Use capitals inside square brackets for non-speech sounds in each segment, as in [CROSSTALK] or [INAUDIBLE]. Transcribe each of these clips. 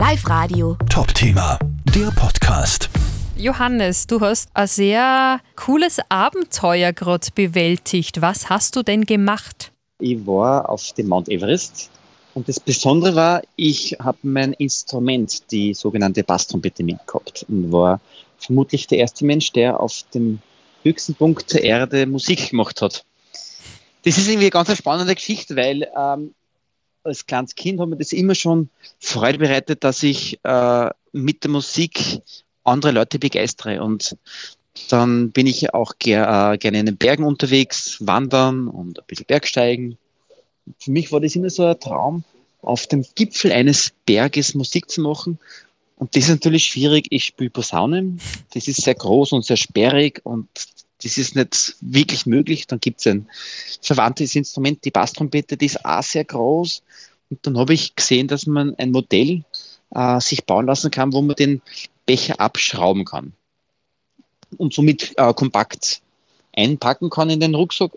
Live Radio. Top Thema, der Podcast. Johannes, du hast ein sehr cooles Abenteuer gerade bewältigt. Was hast du denn gemacht? Ich war auf dem Mount Everest und das Besondere war, ich habe mein Instrument, die sogenannte Basstrompete, mitgehabt und war vermutlich der erste Mensch, der auf dem höchsten Punkt der Erde Musik gemacht hat. Das ist irgendwie eine ganz spannende Geschichte, weil ähm, als kleines Kind hat mir das immer schon Freude bereitet, dass ich äh, mit der Musik andere Leute begeistere. Und dann bin ich auch ger äh, gerne in den Bergen unterwegs, wandern und ein bisschen Bergsteigen. Für mich war das immer so ein Traum, auf dem Gipfel eines Berges Musik zu machen. Und das ist natürlich schwierig. Ich spiele Posaunen. Das ist sehr groß und sehr sperrig und das ist nicht wirklich möglich. Dann gibt es ein verwandtes Instrument, die Basstrompete, die ist auch sehr groß. Und dann habe ich gesehen, dass man ein Modell äh, sich bauen lassen kann, wo man den Becher abschrauben kann und somit äh, kompakt einpacken kann in den Rucksack.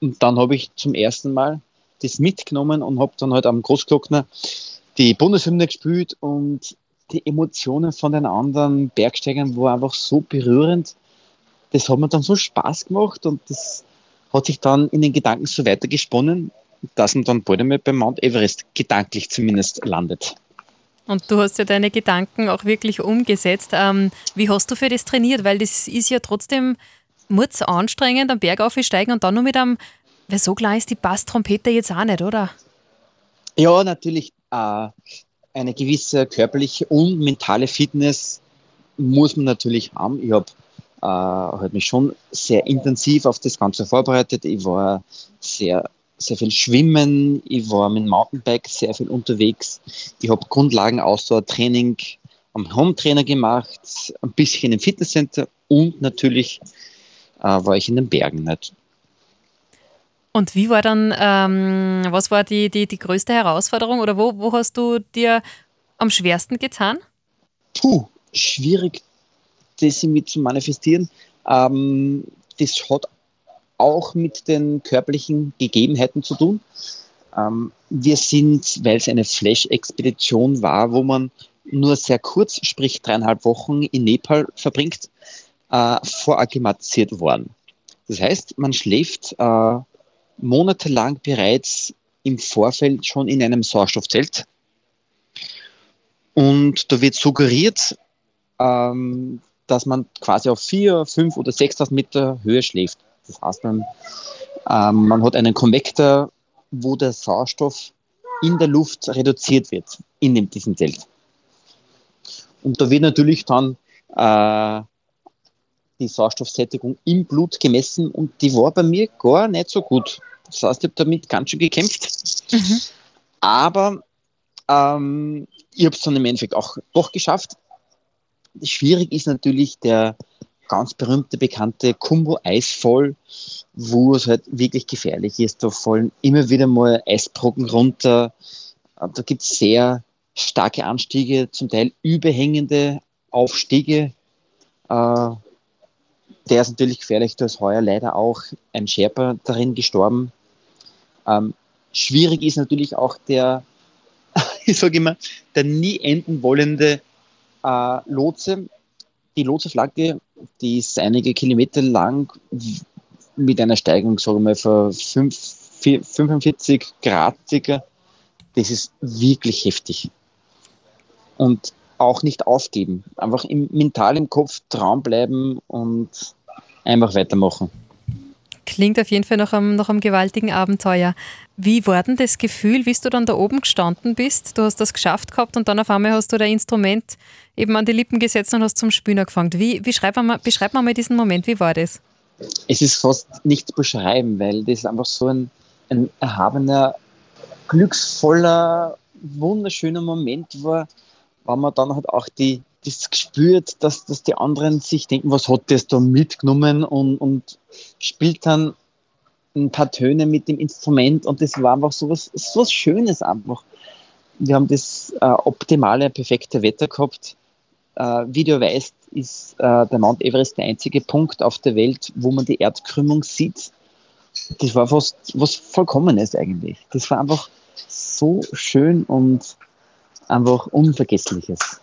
Und dann habe ich zum ersten Mal das mitgenommen und habe dann halt am Großglockner die Bundeshymne gespielt und die Emotionen von den anderen Bergsteigern waren einfach so berührend das hat mir dann so Spaß gemacht und das hat sich dann in den Gedanken so weitergesponnen, dass man dann bald einmal beim Mount Everest gedanklich zumindest landet. Und du hast ja deine Gedanken auch wirklich umgesetzt. Ähm, wie hast du für das trainiert? Weil das ist ja trotzdem murz anstrengend, am Berg aufsteigen und dann nur mit einem, weil so klar ist die Basstrompete jetzt auch nicht, oder? Ja, natürlich. Äh, eine gewisse körperliche und mentale Fitness muss man natürlich haben. Ich habe äh, hat mich schon sehr intensiv auf das Ganze vorbereitet. Ich war sehr, sehr viel schwimmen, ich war mit dem Mountainbike sehr viel unterwegs. Ich habe Grundlagen Ausdauertraining am Home-Trainer gemacht, ein bisschen im Fitnesscenter und natürlich äh, war ich in den Bergen nicht. Und wie war dann, ähm, was war die, die, die größte Herausforderung oder wo, wo hast du dir am schwersten getan? Puh, schwierig das irgendwie zu manifestieren. Ähm, das hat auch mit den körperlichen Gegebenheiten zu tun. Ähm, wir sind, weil es eine Flash-Expedition war, wo man nur sehr kurz, sprich dreieinhalb Wochen in Nepal verbringt, äh, vorakklimatisiert worden. Das heißt, man schläft äh, monatelang bereits im Vorfeld schon in einem Sauerstoffzelt. Und da wird suggeriert, ähm, dass man quasi auf vier, fünf oder 6.000 Meter Höhe schläft. Das heißt, man, ähm, man hat einen Konvektor, wo der Sauerstoff in der Luft reduziert wird, in diesem Zelt. Und da wird natürlich dann äh, die Sauerstoffsättigung im Blut gemessen und die war bei mir gar nicht so gut. Das heißt, ich habe damit ganz schön gekämpft. Mhm. Aber ähm, ich habe es dann im Endeffekt auch doch geschafft. Schwierig ist natürlich der ganz berühmte, bekannte Kumbo Eisfall, wo es halt wirklich gefährlich ist. Da fallen immer wieder mal Eisbrocken runter. Da gibt es sehr starke Anstiege, zum Teil überhängende Aufstiege. Äh, der ist natürlich gefährlich. Da ist heuer leider auch ein Sherpa darin gestorben. Ähm, schwierig ist natürlich auch der, [LAUGHS] ich sage immer, der nie enden wollende äh, Lotse. Die Lotse-Flagge, die ist einige Kilometer lang mit einer Steigung, sagen wir mal, von 5, 45 Grad circa. Das ist wirklich heftig. Und auch nicht aufgeben. Einfach im, mental im Kopf Traum bleiben und einfach weitermachen. Klingt auf jeden Fall nach einem, nach einem gewaltigen Abenteuer. Wie war denn das Gefühl, wie du dann da oben gestanden bist? Du hast das geschafft gehabt und dann auf einmal hast du dein Instrument eben an die Lippen gesetzt und hast zum Spielen angefangen. Wie, wie schreib mal, beschreib mal diesen Moment, wie war das? Es ist fast nicht zu beschreiben, weil das einfach so ein, ein erhabener, glücksvoller, wunderschöner Moment war, weil man dann halt auch die, das gespürt, dass, dass die anderen sich denken, was hat das da mitgenommen und, und spielt dann ein paar Töne mit dem Instrument und das war einfach so was, so was Schönes einfach. Wir haben das äh, optimale, perfekte Wetter gehabt. Äh, wie du weißt, ist äh, der Mount Everest der einzige Punkt auf der Welt, wo man die Erdkrümmung sieht. Das war fast was Vollkommenes eigentlich. Das war einfach so schön und einfach Unvergessliches.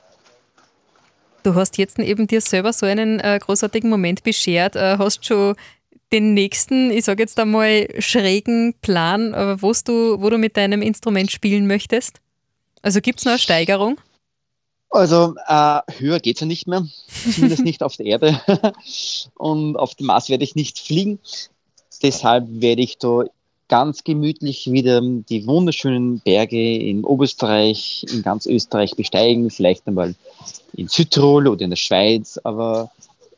Du hast jetzt eben dir selber so einen äh, großartigen Moment beschert. Äh, hast schon den nächsten, ich sage jetzt einmal, schrägen Plan, äh, du, wo du mit deinem Instrument spielen möchtest? Also gibt es noch eine Steigerung? Also äh, höher geht es ja nicht mehr, zumindest nicht auf der Erde. [LAUGHS] Und auf dem Mars werde ich nicht fliegen. Deshalb werde ich da ganz gemütlich wieder die wunderschönen Berge in Oberösterreich, in ganz Österreich besteigen, vielleicht einmal in Südtirol oder in der Schweiz, aber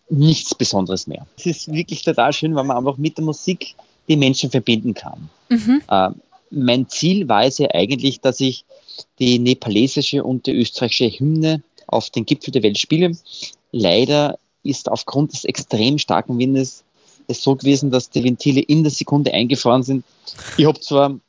nichts Besonderes mehr. Es ist wirklich total schön, weil man einfach mit der Musik die Menschen verbinden kann. Mhm. Äh, mein Ziel war es ja eigentlich, dass ich die nepalesische und die österreichische Hymne auf den Gipfel der Welt spiele. Leider ist aufgrund des extrem starken Windes es so gewesen, dass die Ventile in der Sekunde eingefroren sind. Ich habe zwar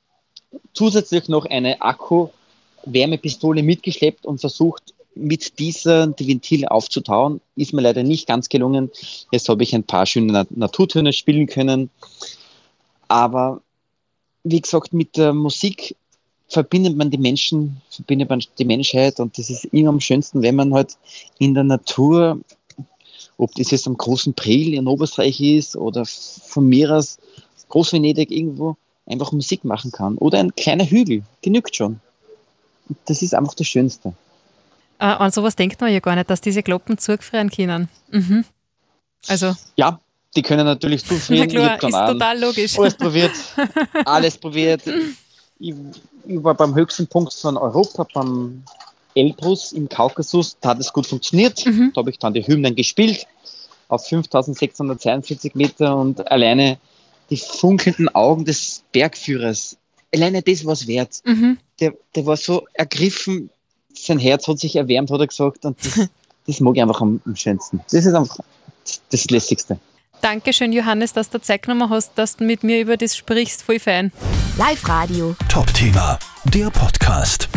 zusätzlich noch eine Akku-Wärmepistole mitgeschleppt und versucht, mit dieser die Ventile aufzutauen. Ist mir leider nicht ganz gelungen. Jetzt habe ich ein paar schöne Naturtöne spielen können. Aber wie gesagt, mit der Musik verbindet man die Menschen, verbindet man die Menschheit und das ist immer am schönsten, wenn man halt in der Natur ob das jetzt am großen Priel in Oberösterreich ist oder von mir aus Groß-Venedig irgendwo einfach Musik machen kann. Oder ein kleiner Hügel, genügt schon. Das ist einfach das Schönste. Äh, an sowas denkt man ja gar nicht, dass diese Glocken zugefrieren können. Mhm. Also. Ja, die können natürlich [LAUGHS] zufrieren. Na klar, ist an. total logisch. Alles probiert, alles probiert. Ich, ich, war beim höchsten Punkt von Europa, beim Elbrus im Kaukasus, da hat es gut funktioniert. Mhm. Da habe ich dann die Hymnen gespielt auf 5642 Meter und alleine die funkelnden Augen des Bergführers, alleine das war es wert. Mhm. Der, der war so ergriffen, sein Herz hat sich erwärmt, hat er gesagt, und das, [LAUGHS] das mag ich einfach am, am schönsten. Das ist einfach das Lässigste. Dankeschön, Johannes, dass du Zeit genommen hast, dass du mit mir über das sprichst. Voll fein. Live Radio. Top-Thema, der Podcast.